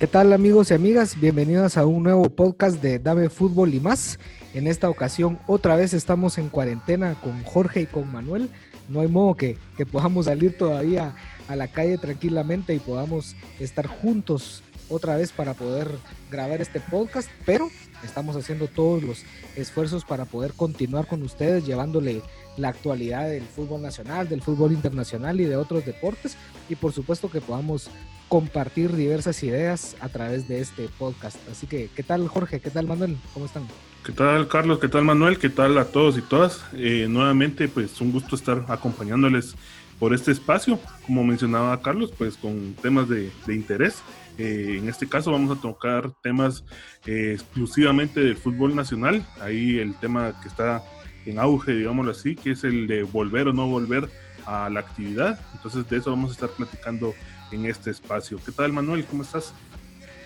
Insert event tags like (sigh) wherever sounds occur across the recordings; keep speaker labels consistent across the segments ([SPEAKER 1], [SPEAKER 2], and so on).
[SPEAKER 1] ¿Qué tal amigos y amigas? Bienvenidos a un nuevo podcast de Dame Fútbol y más. En esta ocasión otra vez estamos en cuarentena con Jorge y con Manuel. No hay modo que, que podamos salir todavía a la calle tranquilamente y podamos estar juntos otra vez para poder grabar este podcast, pero estamos haciendo todos los esfuerzos para poder continuar con ustedes llevándole la actualidad del fútbol nacional, del fútbol internacional y de otros deportes y por supuesto que podamos compartir diversas ideas a través de este podcast. Así que, ¿qué tal Jorge? ¿Qué tal Manuel? ¿Cómo están?
[SPEAKER 2] ¿Qué tal Carlos? ¿Qué tal Manuel? ¿Qué tal a todos y todas? Eh, nuevamente, pues un gusto estar acompañándoles por este espacio, como mencionaba Carlos, pues con temas de, interés. Eh, en este caso vamos a tocar temas eh, exclusivamente del fútbol nacional. Ahí el tema que está en auge, digámoslo así, que es el de volver o no volver a la actividad. Entonces de eso vamos a estar platicando en este espacio. ¿Qué tal Manuel? ¿Cómo estás?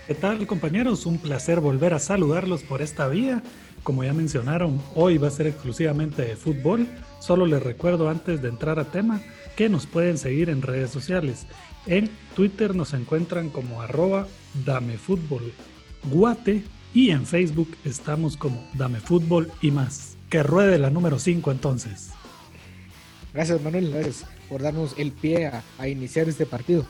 [SPEAKER 3] ¿Qué tal compañeros? Un placer volver a saludarlos por esta vía. Como ya mencionaron, hoy va a ser exclusivamente de fútbol. Solo les recuerdo antes de entrar a tema que nos pueden seguir en redes sociales. En Twitter nos encuentran como arroba damefutbol guate y en Facebook estamos como Dame Fútbol y más. Que ruede la número 5 entonces.
[SPEAKER 1] Gracias Manuel, gracias por darnos el pie a, iniciar este partido.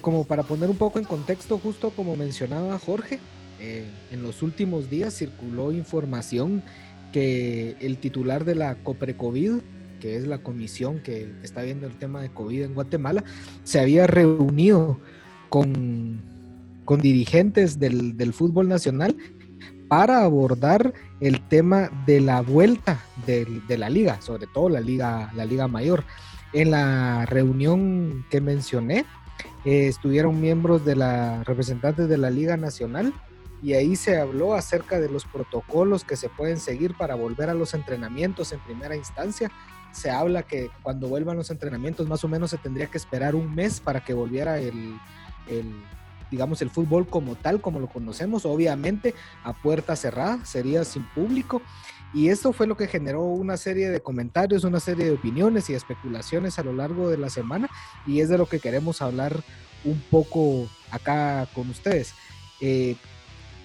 [SPEAKER 1] como para poner un poco en contexto, justo como mencionaba Jorge, eh, en los últimos días circuló información que el titular de la COPRECOVID, que es la comisión que está viendo el tema de COVID en Guatemala, se había reunido con, con dirigentes del, del fútbol nacional para abordar el tema de la vuelta de, de, la liga, sobre todo la liga, la liga mayor. En la reunión que mencioné, eh, estuvieron miembros de la representantes de la Liga Nacional y ahí se habló acerca de los protocolos que se pueden seguir para volver a los entrenamientos en primera instancia. Se habla que cuando vuelvan los entrenamientos más o menos se tendría que esperar un mes para que volviera el, digamos, el fútbol como tal, como lo conocemos, obviamente a puerta cerrada, sería sin público. Y esto fue lo que generó una serie de comentarios, una serie de opiniones y especulaciones a lo largo de la semana y es de lo que queremos hablar un poco acá con ustedes. Eh,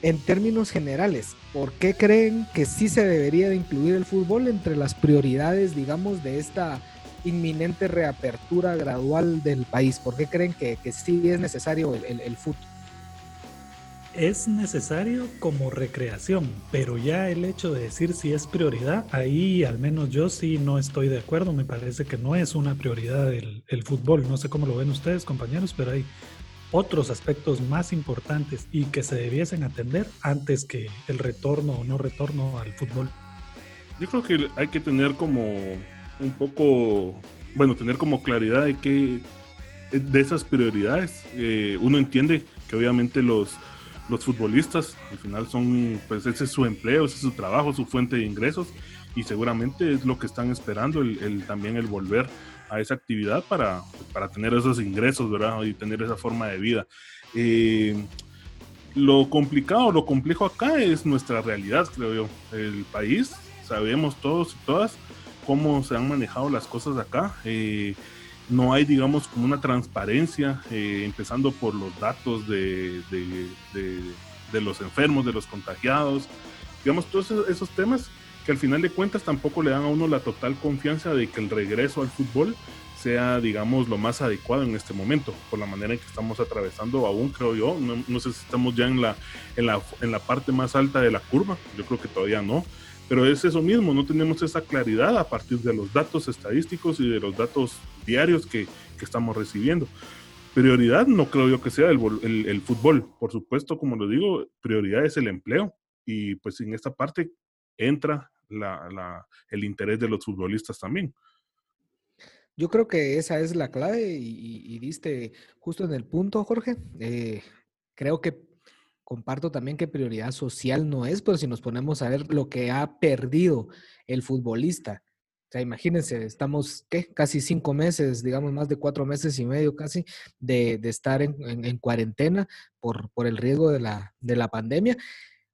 [SPEAKER 1] en términos generales, ¿por qué creen que sí se debería de incluir el fútbol entre las prioridades, digamos, de esta inminente reapertura gradual del país? ¿Por qué creen que, sí es necesario el, fútbol?
[SPEAKER 3] es necesario como recreación, pero ya el hecho de decir si es prioridad, ahí al menos yo sí no estoy de acuerdo, me parece que no es una prioridad el, fútbol, no sé cómo lo ven ustedes compañeros, pero hay otros aspectos más importantes y que se debiesen atender antes que el retorno o no retorno al fútbol.
[SPEAKER 2] Yo creo que hay que tener como un poco, bueno, tener como claridad de que de esas prioridades, eh, uno entiende que obviamente los los futbolistas, al final son, pues ese es su empleo, ese es su trabajo, su fuente de ingresos y seguramente es lo que están esperando, el, también el volver a esa actividad para, para, tener esos ingresos, ¿verdad? Y tener esa forma de vida. Eh, lo complicado, lo complejo acá es nuestra realidad, creo yo. El país, sabemos todos y todas cómo se han manejado las cosas acá. Eh, no hay, digamos, como una transparencia, eh, empezando por los datos de, de, los enfermos, de los contagiados, digamos, todos esos, temas que al final de cuentas tampoco le dan a uno la total confianza de que el regreso al fútbol sea, digamos, lo más adecuado en este momento, por la manera en que estamos atravesando aún, creo yo, no, no sé si estamos ya en la, en, la, en la parte más alta de la curva, yo creo que todavía no, pero es eso mismo, no tenemos esa claridad a partir de los datos estadísticos y de los datos diarios que, que estamos recibiendo. Prioridad no creo yo que sea el, el, fútbol, por supuesto, como lo digo, prioridad es el empleo y pues en esta parte entra el interés de los futbolistas también.
[SPEAKER 1] Yo creo que esa es la clave y, diste justo en el punto, Jorge. Eh, creo que comparto también que prioridad social no es, pero si nos ponemos a ver lo que ha perdido el futbolista. O sea, imagínense, estamos ¿qué? casi cinco meses, digamos más de cuatro meses y medio casi, de, estar en, cuarentena por, el riesgo de la pandemia.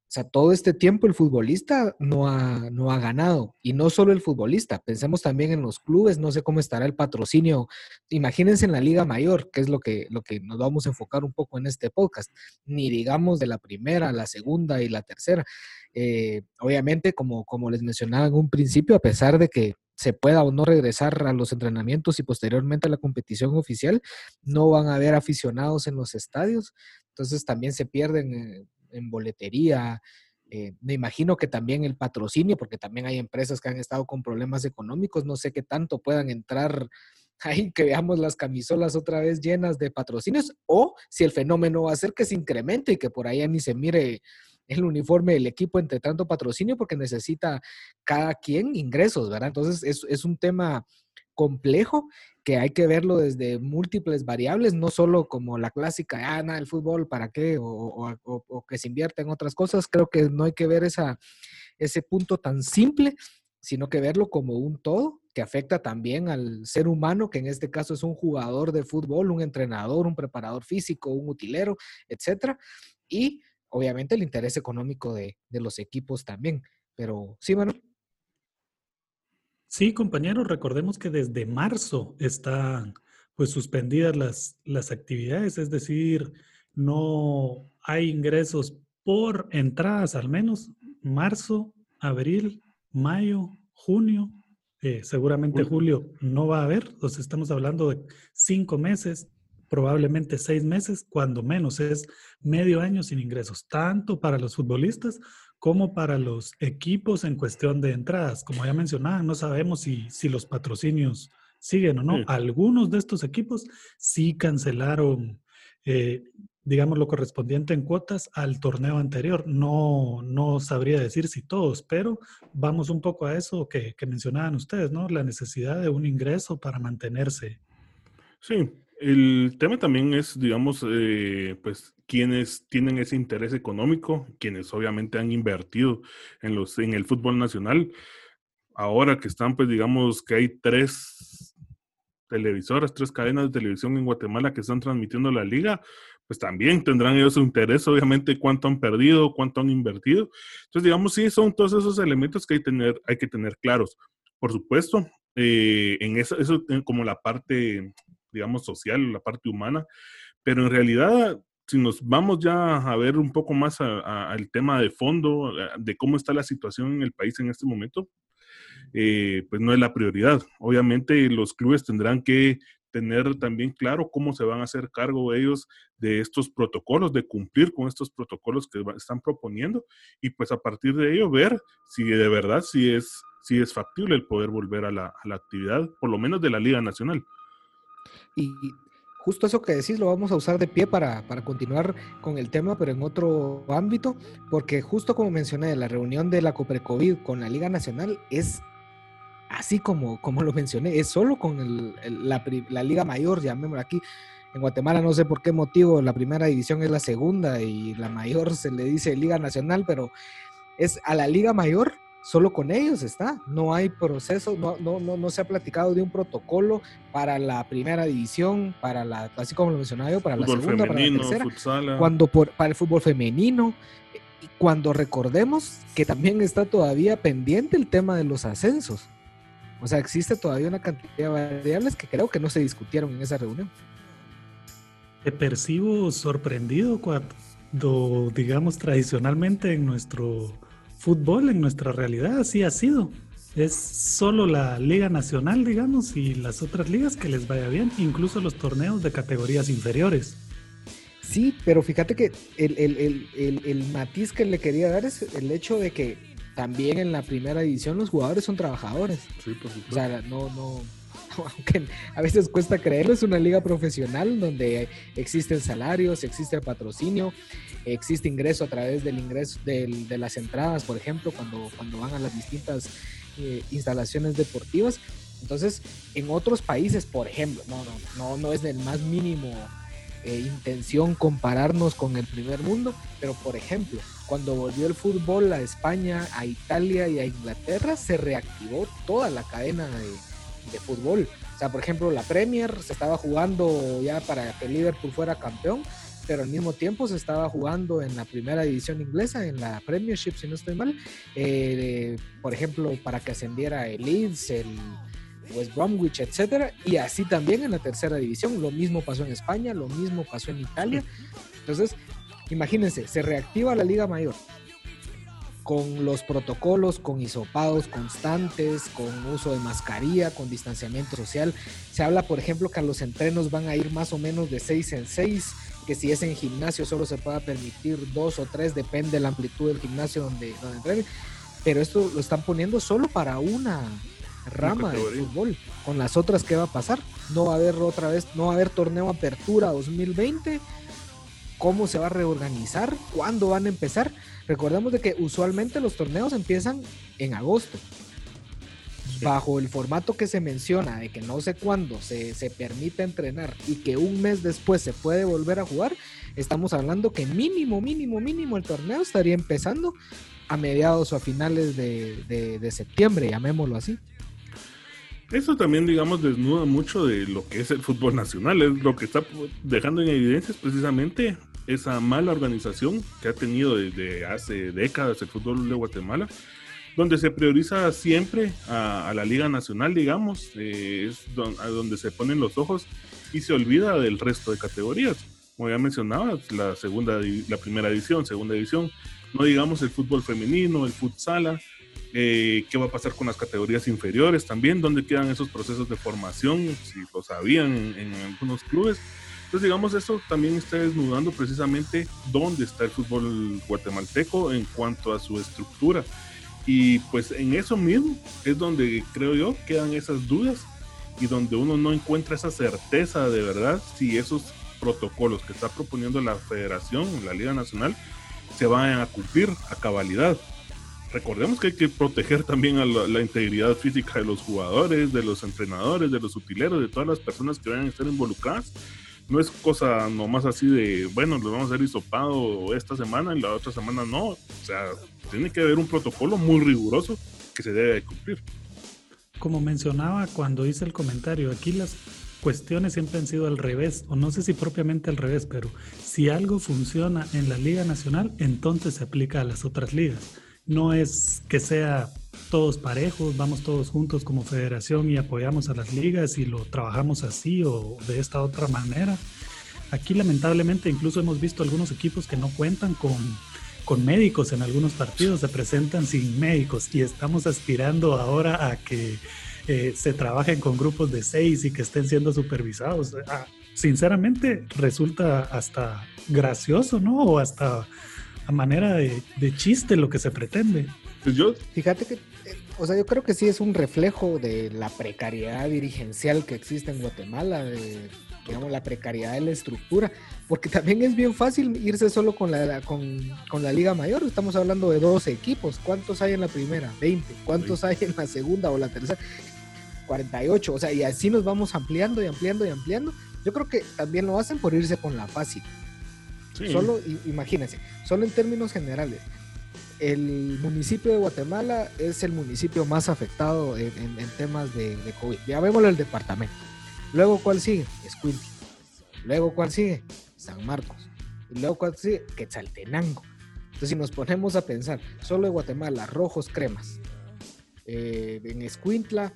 [SPEAKER 1] O sea, todo este tiempo el futbolista no ha, no ha ganado. Y no solo el futbolista, pensemos también en los clubes, no sé cómo estará el patrocinio. Imagínense en la Liga Mayor, que es lo que, lo que nos vamos a enfocar un poco en este podcast, ni digamos de la primera, la segunda y la tercera. Eh, obviamente, como, como les mencionaba en un principio, a pesar de que se pueda o no regresar a los entrenamientos y posteriormente a la competición oficial, no van a haber aficionados en los estadios, entonces también se pierden eh, en boletería. Eh, me imagino que también el patrocinio, porque también hay empresas que han estado con problemas económicos, no sé qué tanto puedan entrar (laughs) ahí, que veamos las camisolas otra vez llenas de patrocinios, o si el fenómeno va a ser que se incremente y que por ahí ni se mire el uniforme del equipo entre tanto patrocinio, porque necesita cada quien ingresos, ¿verdad? Entonces es, es un tema complejo que hay que verlo desde múltiples variables, no solo como la clásica, ah, nada, el fútbol, ¿para qué? O, que se invierta en otras cosas. Creo que no hay que ver ese punto tan simple, sino que verlo como un todo que afecta también al ser humano, que en este caso es un jugador de fútbol, un entrenador, un preparador físico, un utilero, etcétera. Y obviamente el interés económico de, de los equipos también. Pero sí, bueno.
[SPEAKER 3] Sí, compañeros, recordemos que desde marzo están pues suspendidas las, las actividades, es decir, no hay ingresos por entradas al menos, marzo, abril, mayo, junio, eh, seguramente julio no va a haber, entonces estamos hablando de cinco meses, probablemente seis meses, cuando menos es medio año sin ingresos, tanto para los futbolistas como para los equipos en cuestión de entradas. Como ya mencionaba, no sabemos si, si los patrocinios siguen o no. Algunos de estos equipos sí cancelaron, eh, digamos, lo correspondiente en cuotas al torneo anterior. No, no sabría decir si todos, pero vamos un poco a eso que, que mencionaban ustedes, ¿no? La necesidad de un ingreso para mantenerse.
[SPEAKER 2] Sí, el tema también es, digamos, eh, pues quienes tienen ese interés económico, quienes obviamente han invertido en, los, en el fútbol nacional. Ahora que están, pues digamos que hay tres televisoras, tres cadenas de televisión en Guatemala que están transmitiendo la liga, pues también tendrán ellos su interés, obviamente, cuánto han perdido, cuánto han invertido. Entonces, digamos, sí, son todos esos elementos que hay, tener, hay que tener claros. Por supuesto, eh, en eso, eso como la parte digamos, social, la parte humana, pero en realidad, si nos vamos ya a ver un poco más al tema de fondo, de cómo está la situación en el país en este momento, eh, pues no es la prioridad. Obviamente los clubes tendrán que tener también claro cómo se van a hacer cargo ellos de estos protocolos, de cumplir con estos protocolos que están proponiendo y pues a partir de ello ver si de verdad si es, si es factible el poder volver a la, a la actividad, por lo menos de la Liga Nacional.
[SPEAKER 1] Y justo eso que decís lo vamos a usar de pie para, continuar con el tema, pero en otro ámbito, porque justo como mencioné, la reunión de la COVID con la Liga Nacional es así como, como lo mencioné, es solo con la, la, Liga Mayor, llamémoslo aquí. En Guatemala no sé por qué motivo la primera división es la segunda y la mayor se le dice Liga Nacional, pero es a la Liga Mayor solo con ellos está. No hay proceso, no, no, no, no, se ha platicado de un protocolo para la primera división, para la, así como lo mencionaba yo, para la segunda, para la tercera. Cuando por, para el fútbol femenino, y cuando recordemos que también está todavía pendiente el tema de los ascensos. O sea, existe todavía una cantidad de variables que creo que no se discutieron en esa reunión.
[SPEAKER 3] Te percibo sorprendido cuando, digamos, tradicionalmente en nuestro fútbol en nuestra realidad, así ha sido. Es solo la Liga Nacional, digamos, y las otras ligas que les vaya bien, incluso los torneos de categorías inferiores.
[SPEAKER 1] Sí, pero fíjate que el, matiz que le quería dar es el hecho de que también en la primera división los jugadores son trabajadores. Sí, por supuesto. O sea, no, no, (laughs) aunque a veces cuesta creerlo, es una liga profesional donde existen salarios, existe patrocinio, existe ingreso a través del ingreso de las entradas, por ejemplo, cuando, cuando van a las distintas eh, instalaciones deportivas. Entonces, en otros países, por ejemplo, no, no, no, no es del más mínimo eh, intención compararnos con el primer mundo, pero por ejemplo, cuando volvió el fútbol a España, a Italia y a Inglaterra, se reactivó toda la cadena de, de fútbol. O sea, por ejemplo, la Premier se estaba jugando ya para que Liverpool fuera campeón pero al mismo tiempo se estaba jugando en la primera división inglesa, en la Premiership, si no estoy mal. Eh, por ejemplo, para que ascendiera el Leeds, el West Bromwich, etcétera, y así también en la tercera división. Lo mismo pasó en España, lo mismo pasó en Italia. Entonces, imagínense, se reactiva la Liga Mayor con los protocolos, con hisopados constantes, con uso de mascarilla, con distanciamiento social. Se habla, por ejemplo, que los entrenos van a ir más o menos de 6 en 6, que si es en gimnasio solo se pueda permitir dos o tres, depende de la amplitud del gimnasio donde, donde entrenen. Pero esto lo están poniendo solo para una rama de fútbol. Con las otras, ¿qué va a pasar? No va a haber otra vez, no va a haber torneo Apertura 2020 cómo se va a reorganizar, cuándo van a empezar. Recordemos de que usualmente los torneos empiezan en agosto. Bajo el formato que se menciona de que no sé cuándo se, se, permite entrenar y que un mes después se puede volver a jugar, estamos hablando que mínimo, mínimo, mínimo el torneo estaría empezando a mediados o a finales de, de, de septiembre, llamémoslo así.
[SPEAKER 2] Eso también, digamos, desnuda mucho de lo que es el fútbol nacional. Es lo que está dejando en evidencia es precisamente esa mala organización que ha tenido desde hace décadas el fútbol de Guatemala, donde se prioriza siempre a, la Liga Nacional, digamos, eh, es a donde se ponen los ojos y se olvida del resto de categorías. Como ya mencionaba, la segunda, la primera división, segunda división, no digamos el fútbol femenino, el futsala, eh, qué va a pasar con las categorías inferiores también, dónde quedan esos procesos de formación, si lo sabían en algunos clubes entonces, digamos, eso también está desnudando precisamente dónde está el fútbol guatemalteco en cuanto a su estructura. Y pues en eso mismo es donde creo yo quedan esas dudas y donde uno no encuentra esa certeza de verdad si esos protocolos que está proponiendo la federación, la Liga Nacional, se van a cumplir a cabalidad. Recordemos que hay que proteger también a la, la, integridad física de los jugadores, de los entrenadores, de los utileros, de todas las personas que vayan a estar involucradas, no es cosa nomás así de, bueno, lo vamos a hacer hisopado esta semana y la otra semana no. O sea, tiene que haber un protocolo muy riguroso que se debe cumplir.
[SPEAKER 3] Como mencionaba cuando hice el comentario, aquí las cuestiones siempre han sido al revés, o no sé si propiamente al revés, pero si algo funciona en la Liga Nacional, entonces se aplica a las otras ligas. No es que sea todos parejos, vamos todos juntos como federación y apoyamos a las ligas y lo trabajamos así o de esta otra manera. Aquí lamentablemente incluso hemos visto algunos equipos que no cuentan con, con médicos en algunos partidos, se presentan sin médicos y estamos aspirando ahora a que eh, se trabajen con grupos de seis y que estén siendo supervisados. Ah, sinceramente resulta hasta gracioso, ¿no? O hasta a manera de, de chiste lo que se pretende.
[SPEAKER 1] Pues yo, fíjate que, eh, o sea, yo creo que sí es un reflejo de la precariedad dirigencial que existe en Guatemala, de, digamos, la precariedad de la estructura, porque también es bien fácil irse solo con la, con, con la Liga Mayor, estamos hablando de 12 equipos, ¿cuántos hay en la primera? 20, ¿cuántos hay en la segunda o la tercera? 48, o sea, y así nos vamos ampliando y ampliando y ampliando. Yo creo que también lo hacen por irse con la fácil. Solo, imagínense, solo en términos generales, el municipio de Guatemala es el municipio más afectado en, temas de, COVID. Ya vemos el departamento. Luego, ¿cuál sigue? Escuintla. Luego, ¿cuál sigue? San Marcos. Y luego, ¿cuál sigue? Quetzaltenango. Entonces, si nos ponemos a pensar, solo de Guatemala, rojos, cremas. Eh, en Escuintla,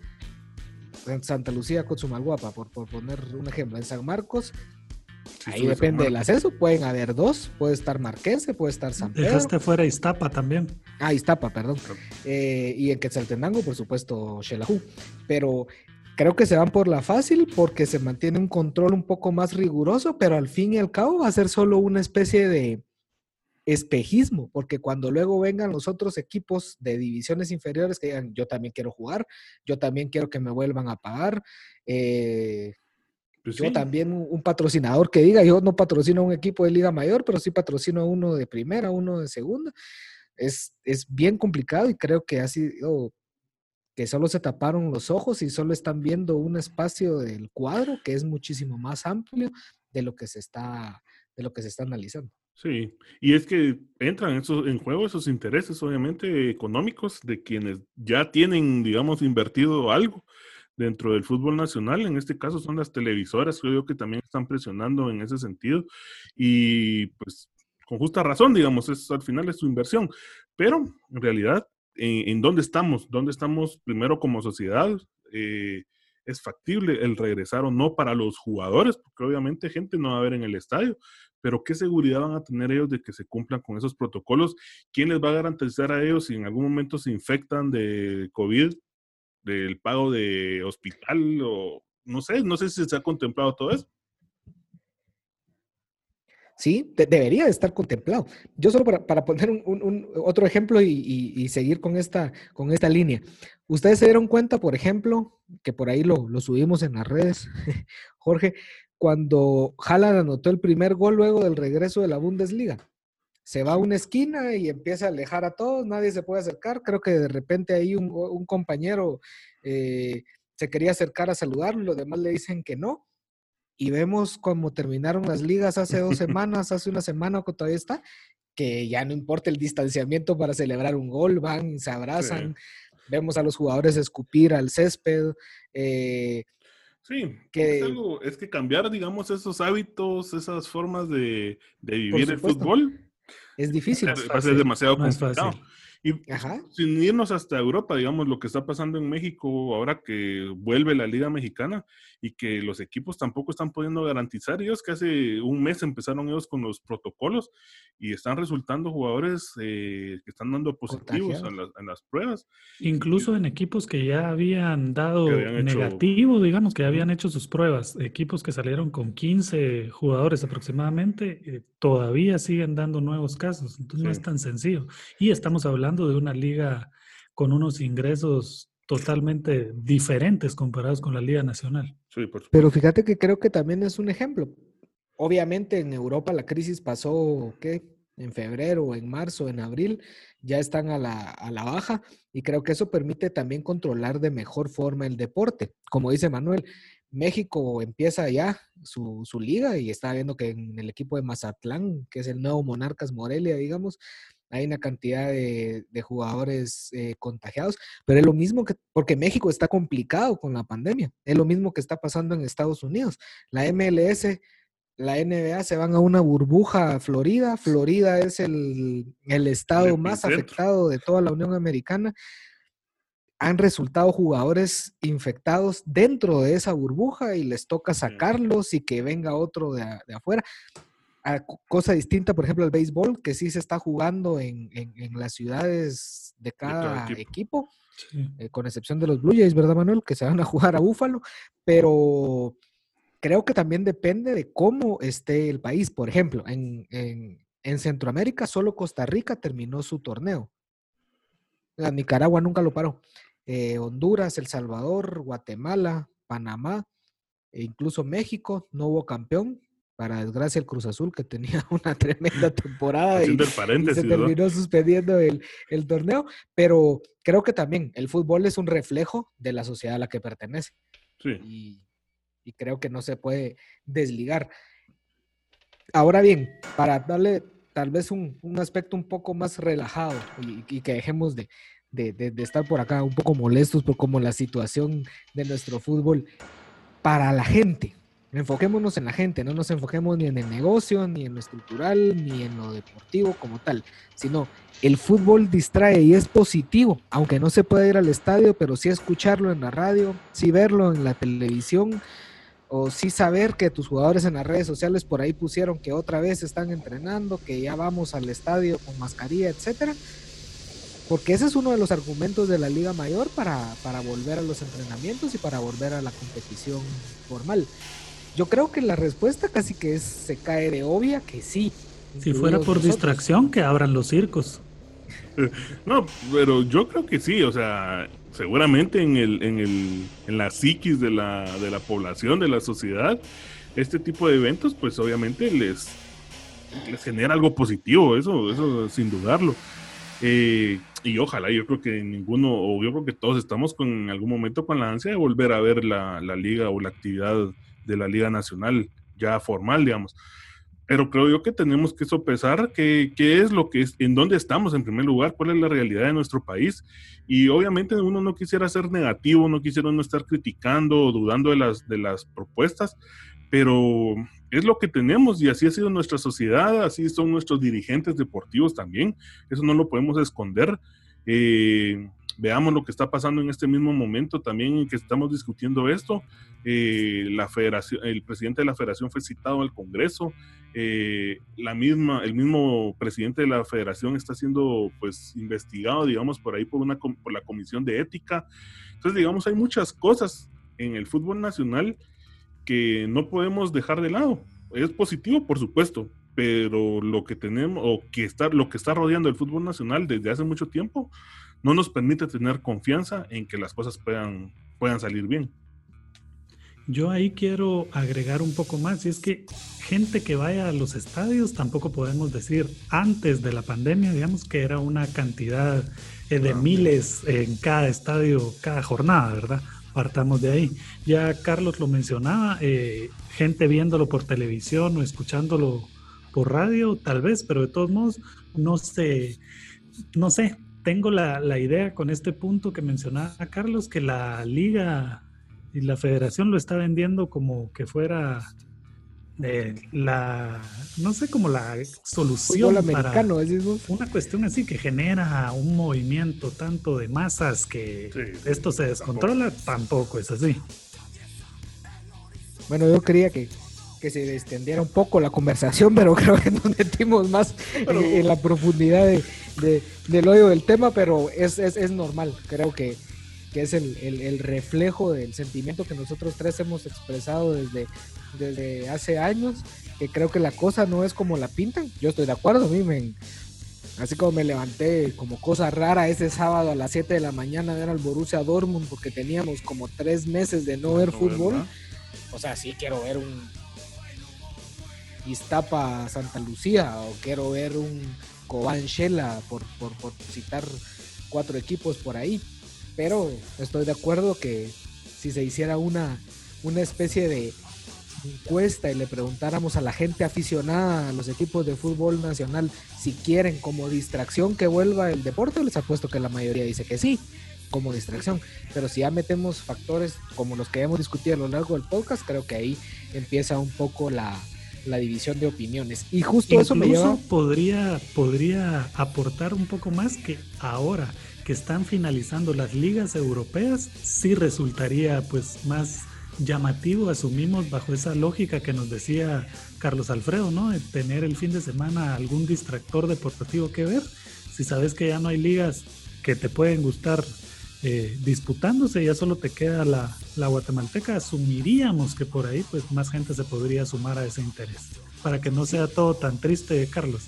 [SPEAKER 1] en Santa Lucía, Cotzumalguapa, por, por poner un ejemplo. En San Marcos, Ahí depende del acceso, pueden haber dos, puede estar Marquense, puede estar San Pedro.
[SPEAKER 3] Dejaste fuera Iztapa también.
[SPEAKER 1] Ah, Iztapa, perdón. Eh, y en Quetzaltenango, por supuesto, Xelajú. Pero creo que se van por la fácil porque se mantiene un control un poco más riguroso, pero al fin y al cabo va a ser solo una especie de espejismo, porque cuando luego vengan los otros equipos de divisiones inferiores que digan, yo también quiero jugar, yo también quiero que me vuelvan a pagar, eh, pues yo también un patrocinador que diga, yo no patrocino un equipo de Liga Mayor, pero sí patrocino uno de primera, uno de segunda. Es, es bien complicado y creo que ha sido que solo se taparon los ojos y solo están viendo un espacio del cuadro que es muchísimo más amplio de lo que se está, de lo que se está analizando.
[SPEAKER 2] Sí, y es que entran esos, en juego esos intereses, obviamente, económicos de quienes ya tienen, digamos, invertido algo dentro del fútbol nacional. En este caso son las televisoras, creo que también están presionando en ese sentido. Y pues con justa razón, digamos, es, al final es su inversión. Pero en realidad, ¿en, dónde estamos? ¿Dónde estamos primero como sociedad? Eh, ¿Es factible el regresar o no para los jugadores? Porque obviamente gente no va a ver en el estadio, pero ¿qué seguridad van a tener ellos de que se cumplan con esos protocolos? ¿Quién les va a garantizar a ellos si en algún momento se infectan de COVID, del pago de hospital o no sé, no sé si se ha contemplado todo eso?
[SPEAKER 1] Sí, debería de estar contemplado. Yo solo para, poner un, otro ejemplo y, seguir con esta, con esta línea. Ustedes se dieron cuenta, por ejemplo, que por ahí lo, lo subimos en las redes, (laughs) Jorge, cuando Haaland anotó el primer gol luego del regreso de la Bundesliga. Se va a una esquina y empieza a alejar a todos, nadie se puede acercar. Creo que de repente ahí un, compañero eh, se quería acercar a saludarlo, los demás le dicen que no y vemos cómo terminaron las ligas hace dos (laughs) semanas, hace una semana que todavía está, que ya no importa el distanciamiento para celebrar un gol, van, se abrazan, vemos a los jugadores escupir al césped. Eh,
[SPEAKER 2] sí, que, es, que cambiar, digamos, esos hábitos, esas formas de, vivir el fútbol.
[SPEAKER 1] Es difícil.
[SPEAKER 2] Ser demasiado complicado. Y sin irnos hasta Europa, digamos, lo que está pasando en México ahora que vuelve la Liga Mexicana y que los equipos tampoco están pudiendo garantizar. Ellos que hace un mes empezaron ellos con los protocolos y están resultando jugadores eh, que están dando positivos en las, pruebas.
[SPEAKER 3] Incluso en equipos que ya habían dado negativo, digamos, que ya habían hecho sus pruebas. Equipos que salieron con 15 jugadores aproximadamente, eh, todavía siguen dando nuevos casos. Entonces no es tan sencillo. Y estamos hablando de una liga con unos ingresos totalmente diferentes comparados con la Liga Nacional.
[SPEAKER 1] Pero fíjate que creo que también es un ejemplo. Obviamente en Europa la crisis pasó, ¿qué? En febrero, en marzo, en abril, ya están a la, a la baja y creo que eso permite también controlar de mejor forma el deporte. Como dice Manuel, México empieza ya su, su, liga y está viendo que en el equipo de Mazatlán, que es el nuevo Monarcas Morelia, digamos, hay una cantidad de, jugadores eh, contagiados, pero es lo mismo que, porque México está complicado con la pandemia, es lo mismo que está pasando en Estados Unidos. La MLS, la NBA se van a una burbuja a Florida, Florida es el, estado más afectado de toda la Unión Americana. Han resultado jugadores infectados dentro de esa burbuja y les toca sacarlos y que venga otro de, de afuera cosa distinta, por ejemplo, al béisbol, que sí se está jugando en, las ciudades de cada, equipo, eh, con excepción de los Blue Jays, ¿verdad, Manuel? Que se van a (laughs) jugar a Búfalo, pero creo que también depende de cómo esté el país. Por ejemplo, en, Centroamérica solo Costa Rica terminó su torneo. Nicaragua nunca lo paró. Eh, Honduras, El Salvador, Guatemala, Panamá, e incluso México no hubo campeón para desgracia el Cruz Azul, que tenía (laughs) una tremenda temporada y, se terminó suspendiendo el, torneo, pero creo que también el fútbol es un reflejo de la sociedad a la que pertenece. Y, creo que no se puede desligar. Ahora bien, para darle tal vez un, aspecto un poco más relajado y, que dejemos de, de, estar por acá un poco molestos por cómo la situación de nuestro fútbol para la gente, Enfoquémonos en la gente, no nos enfoquemos ni en el negocio, ni en lo estructural, ni en lo deportivo como tal, sino el fútbol distrae y es positivo, aunque no se pueda ir al estadio, pero sí escucharlo en la radio, sí verlo en la televisión, o sí saber que tus jugadores en las redes sociales por ahí pusieron que otra vez están entrenando, que ya vamos al estadio con mascarilla, etcétera. Porque ese es uno de los argumentos de la Liga Mayor para, para volver a los entrenamientos y para volver a la competición formal. Yo creo que la respuesta casi que es, se cae de obvia que sí.
[SPEAKER 3] Si fuera por distracción, que abran los circos. (laughs)
[SPEAKER 2] No, pero yo creo que sí, o sea, seguramente en, el, en, el, en la psiquis de la, de la población, de la sociedad, este tipo de eventos, pues obviamente les, les genera algo positivo, eso, eso sin dudarlo. Eh, y ojalá, yo creo que ninguno, o yo creo que todos estamos con, en algún momento con la ansia de volver a ver la, la liga o la actividad de la Liga Nacional ya formal, digamos. pero creo yo que tenemos que sopesar qué, qué es lo que es, en dónde estamos en primer lugar, cuál es la realidad de nuestro país. Y obviamente uno no quisiera ser negativo, no quisiera no estar criticando o dudando de las, de las propuestas, pero es lo que tenemos y así ha sido nuestra sociedad, así son nuestros dirigentes deportivos también, eso no lo podemos esconder. Eh, veamos lo que está pasando en este mismo momento también en que estamos discutiendo esto. Eh, la federación, el presidente de la federación fue citado al Congreso. Eh, la misma, el mismo presidente de la federación está siendo pues investigado, digamos, por ahí por, una, por la comisión de ética. Entonces, digamos, hay muchas cosas en el fútbol nacional que no podemos dejar de lado. Es positivo, por supuesto, pero lo que tenemos o que está, lo que está rodeando el fútbol nacional desde hace mucho tiempo no nos permite tener confianza en que las cosas puedan, puedan salir bien.
[SPEAKER 3] Yo ahí quiero agregar un poco más, y es que gente que vaya a los estadios, tampoco podemos decir antes de la pandemia, digamos que era una cantidad eh, de miles en cada estadio, cada jornada, ¿verdad? Partamos de ahí. Ya Carlos lo mencionaba, eh, gente viéndolo por televisión o escuchándolo por radio, tal vez, pero de todos modos, no sé, no sé, tengo la, la idea con este punto que mencionaba Carlos, que la liga y la federación lo está vendiendo como que fuera eh, la, no sé, como la solución
[SPEAKER 1] americano,
[SPEAKER 3] para una cuestión así que genera un movimiento tanto de masas que esto se descontrola, tampoco. es así.
[SPEAKER 1] Bueno, yo quería que, que se extendiera un poco la conversación, pero (laughs) creo que nos metimos más en, la profundidad de, del hoyo del tema, pero es, es, es normal, creo que que es el, reflejo del sentimiento que nosotros tres hemos expresado desde, desde hace años, que creo que la cosa no es como la pintan. Yo estoy de acuerdo, a mí me, así como me levanté como cosa rara ese sábado a las 7 de la mañana a ver al Borussia Dortmund porque teníamos como tres meses de no ver fútbol. O sea, sí quiero ver un Iztapa Santa Lucía o quiero ver un Cobán Shela por, por, por citar cuatro equipos por ahí pero estoy de acuerdo que si se hiciera una, una especie de encuesta y le preguntáramos a la gente aficionada a los equipos de fútbol nacional si quieren como distracción que vuelva el deporte, les apuesto que la mayoría dice que sí, como distracción. Pero si ya metemos factores como los que hemos discutido a lo largo del podcast, creo que ahí empieza un poco la, división de opiniones. Y justo eso me lleva...
[SPEAKER 3] podría, podría aportar un poco más que ahora que están finalizando las ligas europeas, sí resultaría pues más llamativo, asumimos bajo esa lógica que nos decía Carlos Alfredo, ¿no? De tener el fin de semana algún distractor deportivo que ver. Si sabes que ya no hay ligas que te pueden gustar eh, disputándose, ya solo te queda la, la guatemalteca, asumiríamos que por ahí pues más gente se podría sumar a ese interés, para que no sea todo tan triste, Carlos.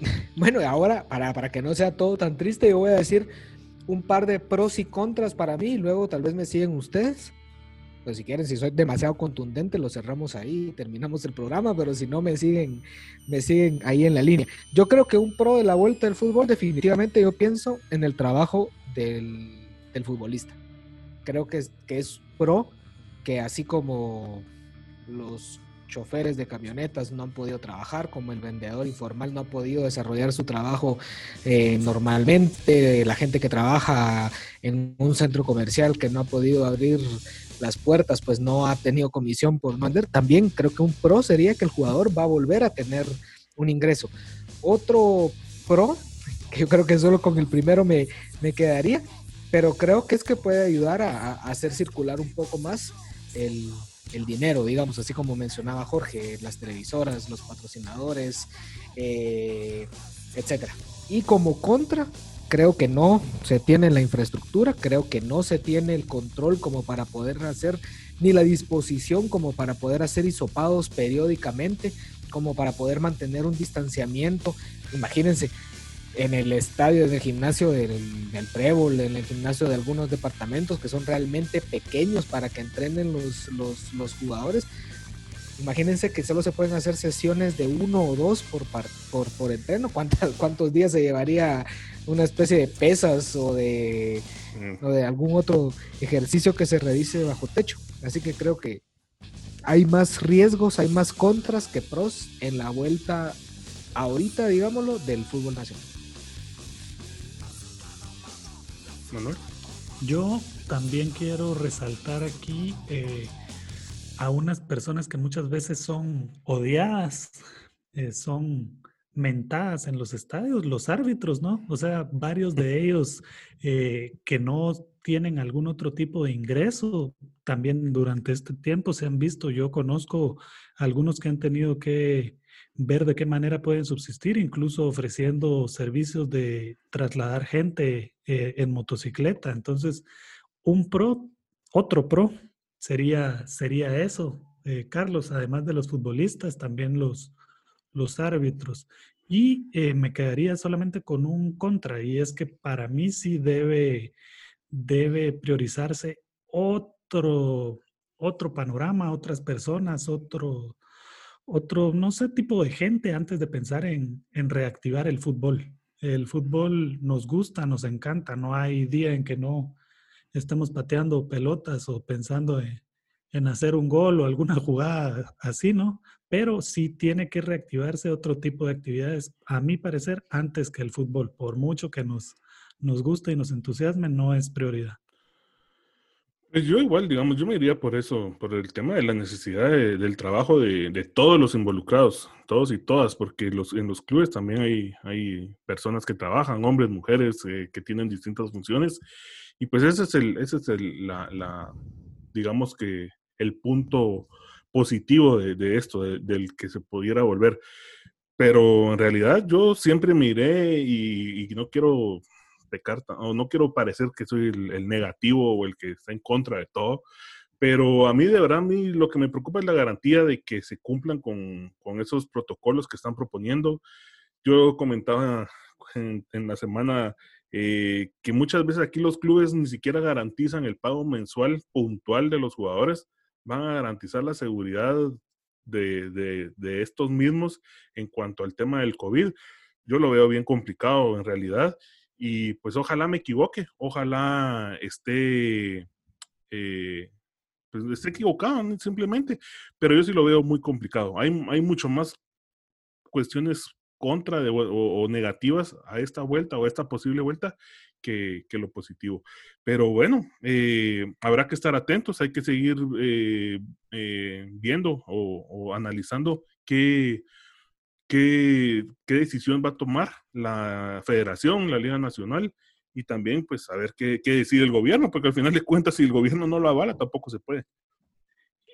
[SPEAKER 3] (laughs)
[SPEAKER 1] Bueno, ahora, para, para que no sea todo tan triste, yo voy a decir un par de pros y contras para mí, y luego tal vez me siguen ustedes. Pues si quieren, si soy demasiado contundente, lo cerramos ahí, terminamos el programa, pero si no me siguen, me siguen ahí en la línea. Yo creo que un pro de la vuelta del fútbol, definitivamente yo pienso en el trabajo del, del futbolista. Creo que es, que es pro que así como los choferes de camionetas no han podido trabajar, como el vendedor informal no ha podido desarrollar su trabajo eh, normalmente, la gente que trabaja en un centro comercial que no ha podido abrir las puertas, pues no ha tenido comisión por vender. También creo que un pro sería que el jugador va a volver a tener un ingreso. Otro pro, que yo creo que solo con el primero me, me quedaría, pero creo que es que puede ayudar a hacer circular un poco más el, dinero, digamos, así como mencionaba Jorge, las televisoras, los patrocinadores, eh, etcétera. Y como contra, creo que no se tiene la infraestructura, creo que no se tiene el control como para poder hacer, ni la disposición como para poder hacer hisopados periódicamente, como para poder mantener un distanciamiento. Imagínense, en el estadio, en el gimnasio del, del Prébol, en el gimnasio de algunos departamentos que son realmente pequeños para que entrenen los, los, los jugadores. Imagínense que solo se pueden hacer sesiones de uno o dos por, por, por entreno. (laughs) ¿Cuántos, ¿Cuántos días se llevaría una especie de pesas o de, mm. o de algún otro ejercicio que se realice bajo techo? Así que creo que hay más riesgos, hay más contras que pros en la vuelta ahorita, digámoslo, del fútbol nacional.
[SPEAKER 3] Manuel. Yo también quiero resaltar aquí eh, a unas personas que muchas veces son odiadas, eh, son mentadas en los estadios, los árbitros, ¿no? O sea, varios de ellos eh, que no tienen algún otro tipo de ingreso, también durante este tiempo se han visto, yo conozco algunos que han tenido que ver de qué manera pueden subsistir, incluso ofreciendo servicios de trasladar gente eh, en motocicleta. Entonces, un pro, otro pro sería, sería eso, eh, Carlos, además de los futbolistas, también los, los árbitros. Y eh, me quedaría solamente con un contra, y es que para mí sí debe, debe priorizarse otro, otro panorama, otras personas, otro, otro, no sé, tipo de gente antes de pensar en, reactivar el fútbol. El fútbol nos gusta, nos encanta, no hay día en que no estemos pateando pelotas o pensando en, en hacer un gol o alguna (laughs) jugada así, ¿no? Pero sí tiene que reactivarse otro tipo de actividades, a mi parecer, antes que el fútbol. Por mucho que nos, nos guste y nos entusiasme, no es prioridad.
[SPEAKER 2] Pues yo igual, digamos, yo me iría por eso, por el tema de la necesidad del trabajo de, todos los involucrados, todos y todas, porque los, en los clubes también hay, hay personas que trabajan, hombres, mujeres, eh, que tienen distintas funciones, y pues ese es el, ese es el, la, digamos que el punto positivo de, esto, del que se pudiera volver. Pero en realidad yo siempre miré y, y no quiero pecar, o no quiero parecer que soy el, negativo o el que está en contra de todo, pero a mí de verdad a mí lo que me preocupa es la garantía de que se cumplan con, con esos protocolos que están proponiendo. Yo comentaba en, la semana eh, que muchas veces aquí los clubes ni siquiera garantizan el pago mensual puntual de los jugadores, van a garantizar la seguridad de, de, de, estos mismos en cuanto al tema del COVID. Yo lo veo bien complicado en realidad y pues ojalá me equivoque, ojalá esté, eh, pues esté equivocado simplemente, pero yo sí lo veo muy complicado. Hay, hay mucho más cuestiones contra de, o, negativas a esta vuelta o a esta posible vuelta que, que lo positivo. Pero bueno, eh, habrá que estar atentos, hay que seguir eh, viendo o, o analizando qué qué, decisión va a tomar la federación, la Liga Nacional, y también pues saber qué, qué decide el gobierno, porque al final de cuentas si el gobierno no lo avala tampoco se puede.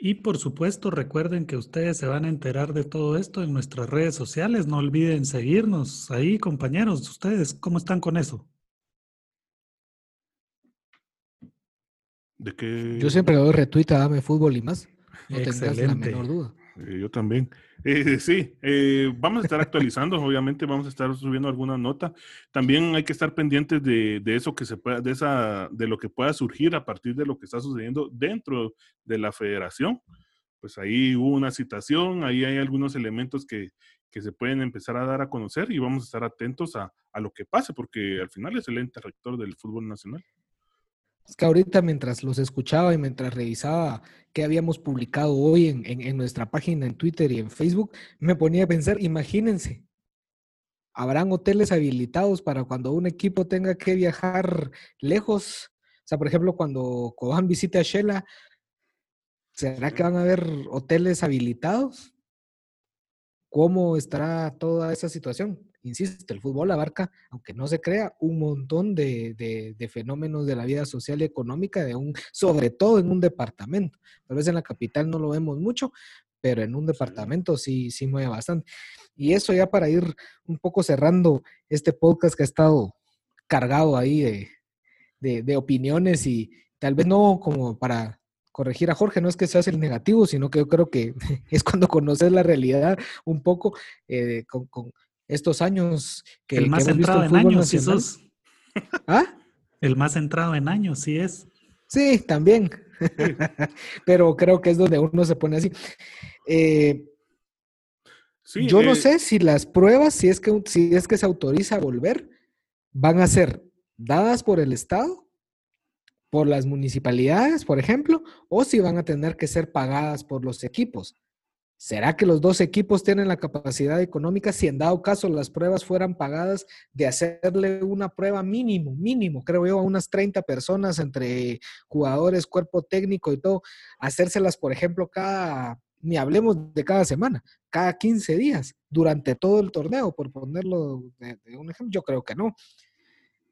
[SPEAKER 3] Y por supuesto, recuerden que ustedes se van a enterar de todo esto en nuestras redes sociales. No olviden seguirnos ahí, compañeros. ¿Ustedes cómo están con eso?
[SPEAKER 2] ¿De qué?
[SPEAKER 1] Yo siempre doy retweet a Dame Fútbol y más. No tengas la menor duda.
[SPEAKER 2] Eh, yo también. Eh, sí, eh, vamos a estar actualizando, obviamente vamos a estar subiendo alguna nota. También hay que estar pendientes de, eso que se pueda, de esa, de lo que pueda surgir a partir de lo que está sucediendo dentro de la federación. Pues ahí hubo una citación, ahí hay algunos elementos que, se pueden empezar a dar a conocer y vamos a estar atentos a, a lo que pase, porque al final es el ente rector del fútbol nacional.
[SPEAKER 1] Es que ahorita mientras los escuchaba y mientras revisaba qué habíamos publicado hoy en, nuestra página en Twitter y en Facebook, me ponía a pensar, imagínense, ¿habrán hoteles habilitados para cuando un equipo tenga que viajar lejos? O sea, por ejemplo, cuando Cobán visite a Shela, ¿será que van a haber hoteles habilitados? ¿Cómo estará toda esa situación? Insisto, el fútbol abarca, aunque no se crea, un montón de, fenómenos de la vida social y económica, de un, sobre todo en un departamento. Tal vez en la capital no lo vemos mucho, pero en un departamento sí, sí mueve bastante. Y eso ya para ir un poco cerrando este podcast que ha estado cargado ahí de, de opiniones y tal vez no como para corregir a Jorge, no es que seas el negativo, sino que yo creo que (laughs) es cuando conoces la realidad un poco eh, con, estos años
[SPEAKER 3] que el más centrado en años, sí ¿Ah? El más centrado en años, sí es.
[SPEAKER 1] Sí, también. (laughs) Pero creo que es donde uno se pone así. Eh, yo no eh, sé si las pruebas, si es, que, si es que se autoriza a volver, van a ser dadas por el Estado, por las municipalidades, por ejemplo, o si van a tener que ser pagadas por los equipos. ¿Será que los dos equipos tienen la capacidad económica, si en dado caso las pruebas fueran pagadas, de hacerle una prueba mínimo, mínimo, creo yo, a unas 30 personas entre jugadores, cuerpo técnico y todo, hacérselas, por ejemplo, cada, ni hablemos de cada semana, cada 15 días, durante todo el torneo, por ponerlo de, de un ejemplo, yo creo que no.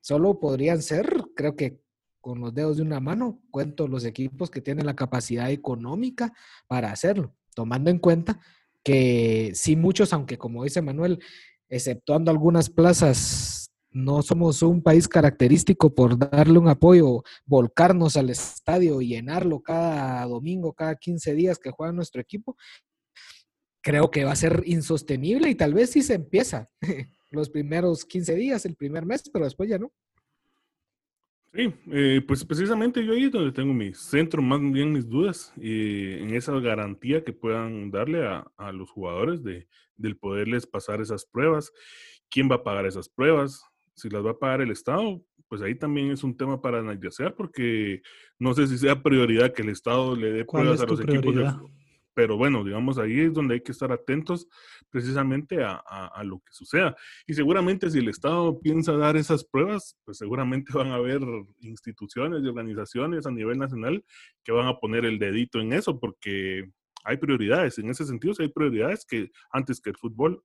[SPEAKER 1] Solo podrían ser, creo que con los dedos de una mano, cuento los equipos que tienen la capacidad económica para hacerlo tomando en cuenta que sí muchos, aunque como dice Manuel, exceptuando algunas plazas, no somos un país característico por darle un apoyo, volcarnos al estadio llenarlo cada domingo, cada 15 días que juega nuestro equipo, creo que va a ser insostenible y tal vez sí se empieza (laughs) los primeros 15 días, el primer mes, pero después ya no.
[SPEAKER 2] Sí, eh, pues precisamente yo ahí es donde tengo mi centro, más bien mis dudas, y en esa garantía que puedan darle a, a, los jugadores de, del poderles pasar esas pruebas. ¿Quién va a pagar esas pruebas? Si las va a pagar el Estado, pues ahí también es un tema para analizar, porque no sé si sea prioridad que el Estado le dé pruebas a los equipos. De, pero bueno, digamos, ahí es donde hay que estar atentos precisamente a, lo que suceda. Y seguramente si el Estado piensa dar esas pruebas, pues seguramente (laughs) van a haber instituciones y organizaciones a nivel nacional que van a poner el dedito en eso, porque hay prioridades. En ese sentido, hay prioridades que antes que el fútbol.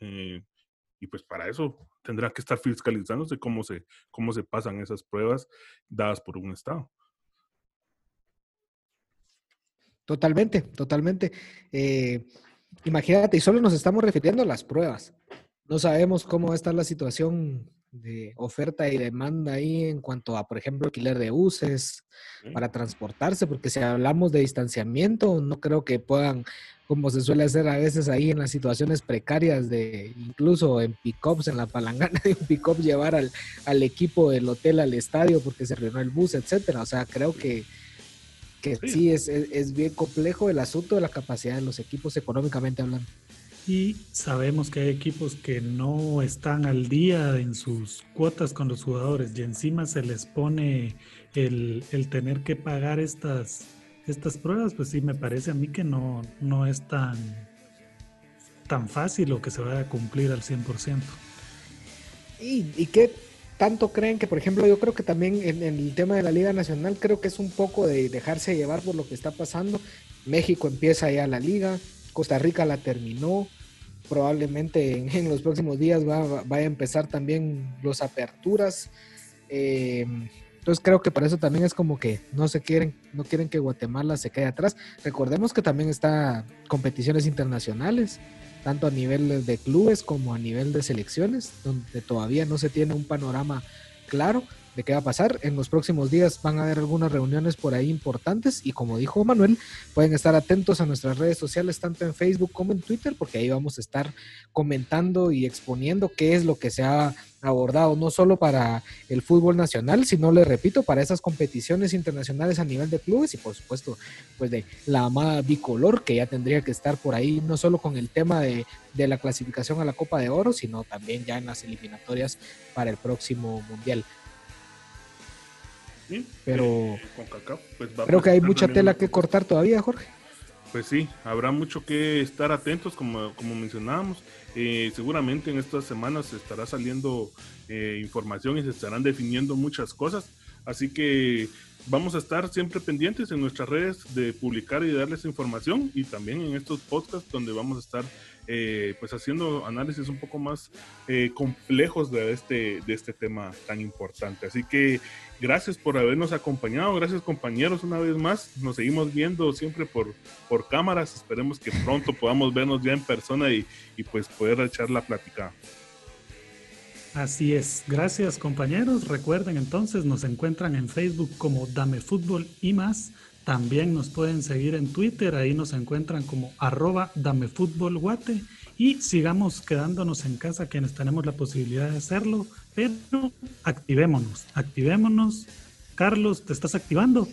[SPEAKER 2] Eh, y pues para eso tendrá que estar fiscalizándose cómo se, cómo se pasan esas pruebas dadas por un Estado.
[SPEAKER 1] Totalmente, totalmente. Eh, imagínate, y solo nos estamos refiriendo a las pruebas. No sabemos cómo va a estar la situación de oferta y demanda ahí en cuanto a, por ejemplo, alquiler de buses para transportarse, porque si hablamos de distanciamiento, no creo que puedan, como se suele hacer a veces ahí en las situaciones precarias de, incluso en pick-ups, en la palangana (laughs) de un pick-up, llevar al, al, equipo del hotel al estadio porque se arruinó el bus, etcétera. O sea, creo que que sí, es, es, bien complejo el asunto de la capacidad de los equipos económicamente hablando.
[SPEAKER 3] Y sabemos que hay equipos que no están al día en sus cuotas con los jugadores y encima se les pone el, el tener que pagar estas, estas pruebas, pues sí, me parece a mí que no, no es tan, tan fácil o que se vaya a cumplir al 100%.
[SPEAKER 1] ¿Y, y qué tanto creen que, por ejemplo, yo creo que también en, el tema de la Liga Nacional, creo que es un poco de dejarse llevar por lo que está pasando. México empieza ya la liga, Costa Rica la terminó, probablemente en, los próximos días va, a empezar también los aperturas. Eh, entonces creo que por eso también es como que no se quieren, no quieren que Guatemala se quede atrás. Recordemos que también está competiciones internacionales tanto a nivel de clubes como a nivel de selecciones, donde todavía no se tiene un panorama claro de qué va a pasar. En los próximos días van a haber algunas reuniones por ahí importantes y como dijo Manuel, pueden estar atentos a nuestras redes sociales, tanto en Facebook como en Twitter, porque ahí vamos a estar comentando y exponiendo qué es lo que se ha abordado, no solo para el fútbol nacional, sino, le repito, para esas competiciones internacionales a nivel de clubes y por supuesto, pues de la amada bicolor, que ya tendría que estar por ahí, no solo con el tema de, de la clasificación a la Copa de Oro, sino también ya en las eliminatorias para el próximo Mundial. Pero (laughs) eh, pues creo que hay mucha tela que cortar todavía, Jorge.
[SPEAKER 2] Pues sí, habrá mucho que estar atentos, como, como mencionábamos. Eh, seguramente en estas semanas se estará saliendo eh, información y se estarán definiendo muchas cosas. Así que vamos a estar siempre pendientes en nuestras redes de publicar y darles información y también en estos podcasts donde vamos a estar eh, pues haciendo análisis un poco más eh, complejos de este, de este tema tan importante. Así que gracias por habernos acompañado, gracias compañeros una vez más. Nos seguimos viendo siempre por, por cámaras. Esperemos que pronto podamos vernos ya en persona y, y pues poder echar la plática.
[SPEAKER 3] Así es, gracias compañeros. Recuerden entonces, nos encuentran en Facebook como Dame Fútbol y más. También nos pueden seguir en Twitter, ahí nos encuentran como arroba Dame Fútbol Guate. Y sigamos quedándonos en casa quienes tenemos la posibilidad de hacerlo, pero activémonos, activémonos. Carlos, ¿te estás activando?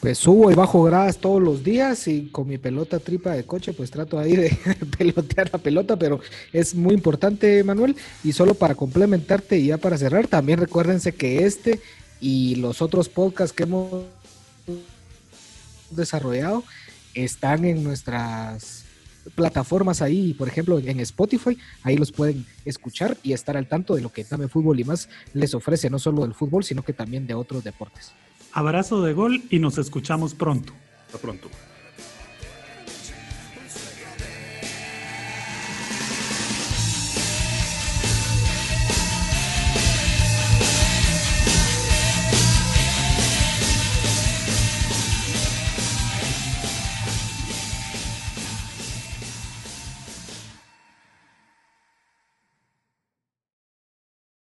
[SPEAKER 1] Pues subo y bajo gradas todos los días y con mi pelota tripa de coche pues trato ahí de (laughs) pelotear la pelota, pero es muy importante Manuel y solo para complementarte y ya para cerrar, también recuérdense que este y los otros podcasts que hemos desarrollado están en nuestras plataformas ahí, por ejemplo, en Spotify, ahí los pueden escuchar y estar al tanto de lo que Dame Fútbol y más les ofrece, no solo del fútbol, sino que también de otros deportes.
[SPEAKER 3] Abrazo de gol y nos escuchamos pronto.
[SPEAKER 2] Hasta pronto.